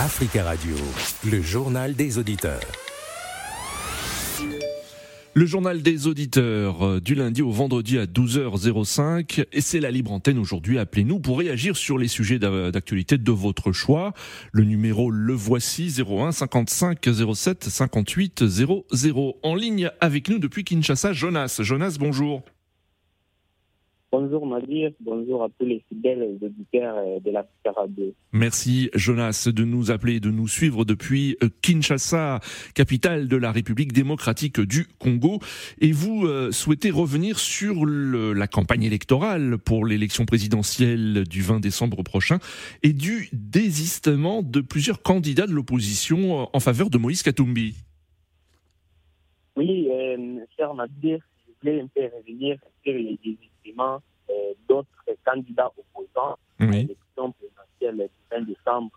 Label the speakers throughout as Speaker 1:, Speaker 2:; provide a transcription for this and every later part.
Speaker 1: Africa Radio, le journal des auditeurs.
Speaker 2: Le journal des auditeurs euh, du lundi au vendredi à 12h05 et c'est la libre antenne aujourd'hui. Appelez-nous pour réagir sur les sujets d'actualité de votre choix. Le numéro le voici 01 55 07 58 00. En ligne avec nous depuis Kinshasa, Jonas. Jonas, bonjour.
Speaker 3: Bonjour Nadir, bonjour à tous les fidèles auditeurs euh, de la Radio.
Speaker 2: Merci Jonas de nous appeler, de nous suivre depuis euh, Kinshasa, capitale de la République démocratique du Congo. Et vous euh, souhaitez revenir sur la campagne électorale pour l'élection présidentielle du 20 décembre prochain et du désistement de plusieurs candidats de l'opposition en faveur de Moïse Katumbi.
Speaker 3: Oui, cher Nadir, je voulais un peu revenir sur les désistements euh, d'autres candidats opposants à l'élection présidentielle du 20 décembre.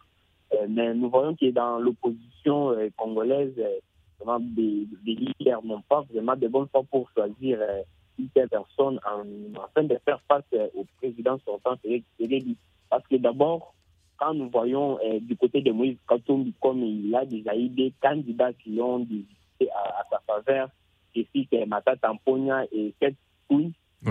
Speaker 3: Euh, mais nous voyons que dans l'opposition euh, congolaise, vraiment des, des leaders n'ont pas vraiment de bonnes fois pour choisir une telle personne en, afin de faire face au président sortant, Parce que d'abord, quand nous voyons du côté de Moïse Katumbi, comme il a déjà eu des candidats qui ont désisté à, sa faveur, c'est Mata Tamponia et Seth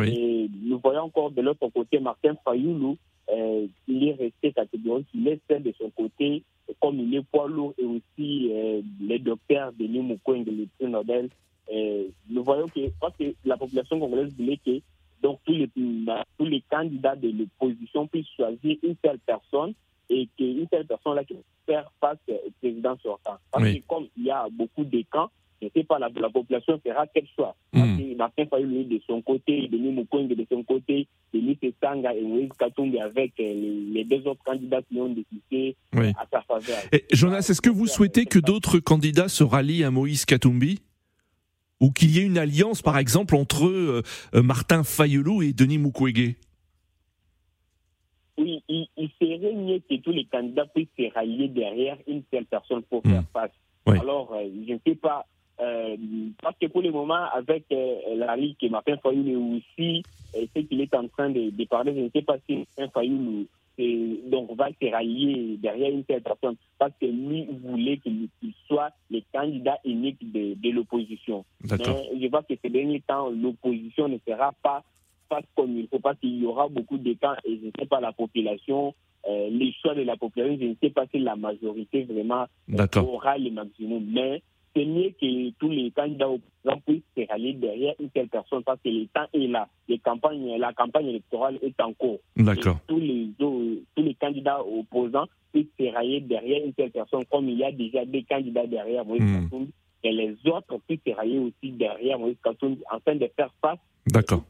Speaker 3: Et nous voyons encore de l'autre côté Martin Fayoulou, euh, il est resté catégorique, il est seul de son côté, comme il est poids lourd, et aussi euh, les docteurs Denis Mukwege, le prix Nobel. Euh, nous voyons que, parce que la population congolaise voulait que donc, tous, les, tous les candidats de l'opposition puissent choisir une telle personne et qu'une telle personne-là qui faire face au président sortant. Parce que comme il y a beaucoup de camps, je ne sais pas, la, la population fera quel choix. Mm. Martin Fayoulou de son côté, Denis Mukwege de son côté, Denis Sanga et Moïse Katumbi avec euh, les, deux autres candidats qui ont décidé à sa faveur.
Speaker 2: Jonas, est-ce que vous souhaitez que d'autres candidats se rallient à Moïse Katumbi? Ou qu'il y ait une alliance, par exemple, entre euh, euh, Martin Fayoulou et Denis Mukwege?
Speaker 3: Oui, il, serait mieux que tous les candidats puissent se rallier derrière une telle personne pour faire face. Alors, je ne sais pas euh, parce que pour le moment, avec euh, la Ligue et Martin Fayoulou aussi, euh, ce qu'il est en train de, de, parler, je ne sais pas si Martin Fayoulou donc va se rallier derrière une telle personne parce que lui voulait qu'il soit le candidat unique de, de l'opposition. Mais je vois que ces derniers temps, l'opposition ne sera pas face comme il faut, parce qu'il y aura beaucoup de temps et je ne sais pas la population, euh, les choix de la population, je ne sais pas si la majorité vraiment aura le maximum. Mais c'est mieux que tous les candidats opposants puissent se rallier derrière une telle personne parce que le temps est là. Les campagnes, la campagne électorale est en cours.
Speaker 2: D'accord.
Speaker 3: Tous les, tous les candidats opposants puissent se rallier derrière une telle personne comme il y a déjà des candidats derrière Moïse mmh. Et les autres puissent se rallier aussi derrière Moïse Katumbi afin de faire face
Speaker 2: D'accord.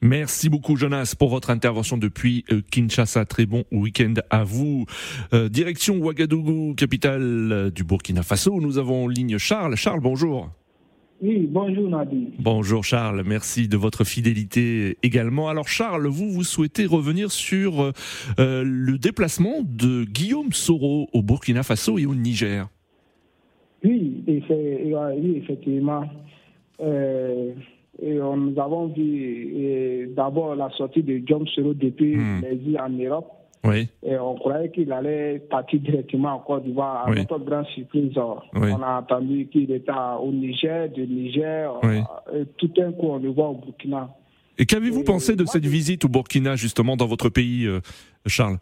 Speaker 2: Merci beaucoup Jonas pour votre intervention depuis euh, Kinshasa. Très bon week-end à vous. Euh, direction Ouagadougou, capitale euh, du Burkina Faso. Nous avons en ligne Charles. Charles, bonjour.
Speaker 4: Oui, bonjour Nadi.
Speaker 2: Bonjour Charles, merci de votre fidélité également. Alors Charles, vous, vous souhaitez revenir sur le déplacement de Guillaume Soro au Burkina Faso et au Niger.
Speaker 4: Oui, oui effectivement. Euh, et nous avons vu d'abord la sortie de John Soro depuis hmm. les îles en Europe.
Speaker 2: Oui.
Speaker 4: Et on croyait qu'il allait partir directement en Côte d'Ivoire. À notre grande surprise, on a entendu qu'il était au Niger, du Niger, et tout un coup on le voit au Burkina.
Speaker 2: Et qu'avez-vous pensé de cette visite au Burkina, justement, dans votre pays, euh, Charles?
Speaker 4: Oui,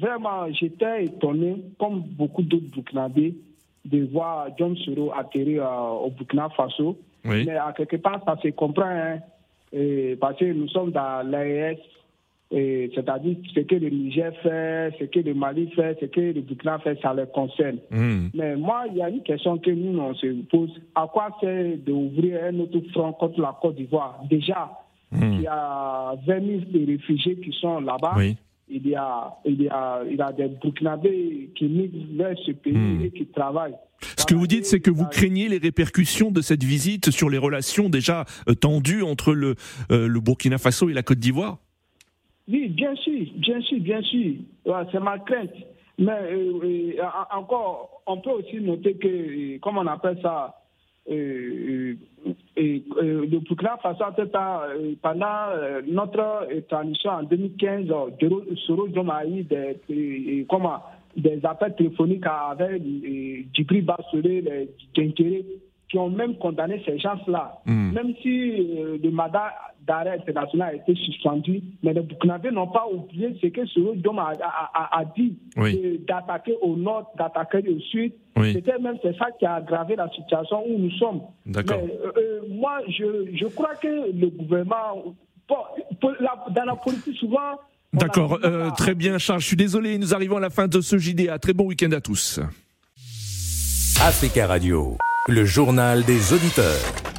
Speaker 4: vraiment, j'étais étonné, comme beaucoup d'autres Burkinabés, de voir John Soro atterrir euh, au Burkina Faso. Mais à quelque part, ça se comprend, hein, parce que nous sommes dans l'AES, c'est-à-dire ce que le Niger fait, ce que le Mali fait, ce que le Burkina fait, ça les concerne. Hmm. Mais moi, il y a une question que nous, on se pose. À quoi c'est d'ouvrir un autre front contre la Côte d'Ivoire? Déjà, hmm. il y a 20 000 réfugiés qui sont là-bas. Oui il y a, il y a, il y a des Burkinabés qui migrent vers ce pays hmm. et qui travaillent.
Speaker 2: Ce que vous dites, c'est que vous craignez les répercussions de cette visite sur les relations déjà euh, tendues entre le, euh, le Burkina Faso et la Côte d'Ivoire?
Speaker 4: Oui, bien sûr, bien sûr, bien sûr. c'est ma crainte. Mais euh, encore, on peut aussi noter que, comment on appelle ça, le Burkina Faso, pendant notre transition en 2015, Soro a eu des, comment, des appels téléphoniques avec Djibril Bassolé, Djenkere, qui ont même condamné ces gens-là. Hmm. Même si le mandat d'arrêt international a été suspendu, mais les Burkinabés n'ont pas oublié ce que ce Diom a, a, dit, d'attaquer au nord, d'attaquer au sud. C'était même ça qui a aggravé la situation où nous sommes.
Speaker 2: D'accord.
Speaker 4: Euh, euh, moi, je, je crois que le gouvernement, dans la politique, souvent,
Speaker 2: D'accord, euh, très bien Charles, je suis désolé, nous arrivons à la fin de ce JDA. Très bon week-end à tous.
Speaker 1: ACK Radio, le journal des auditeurs.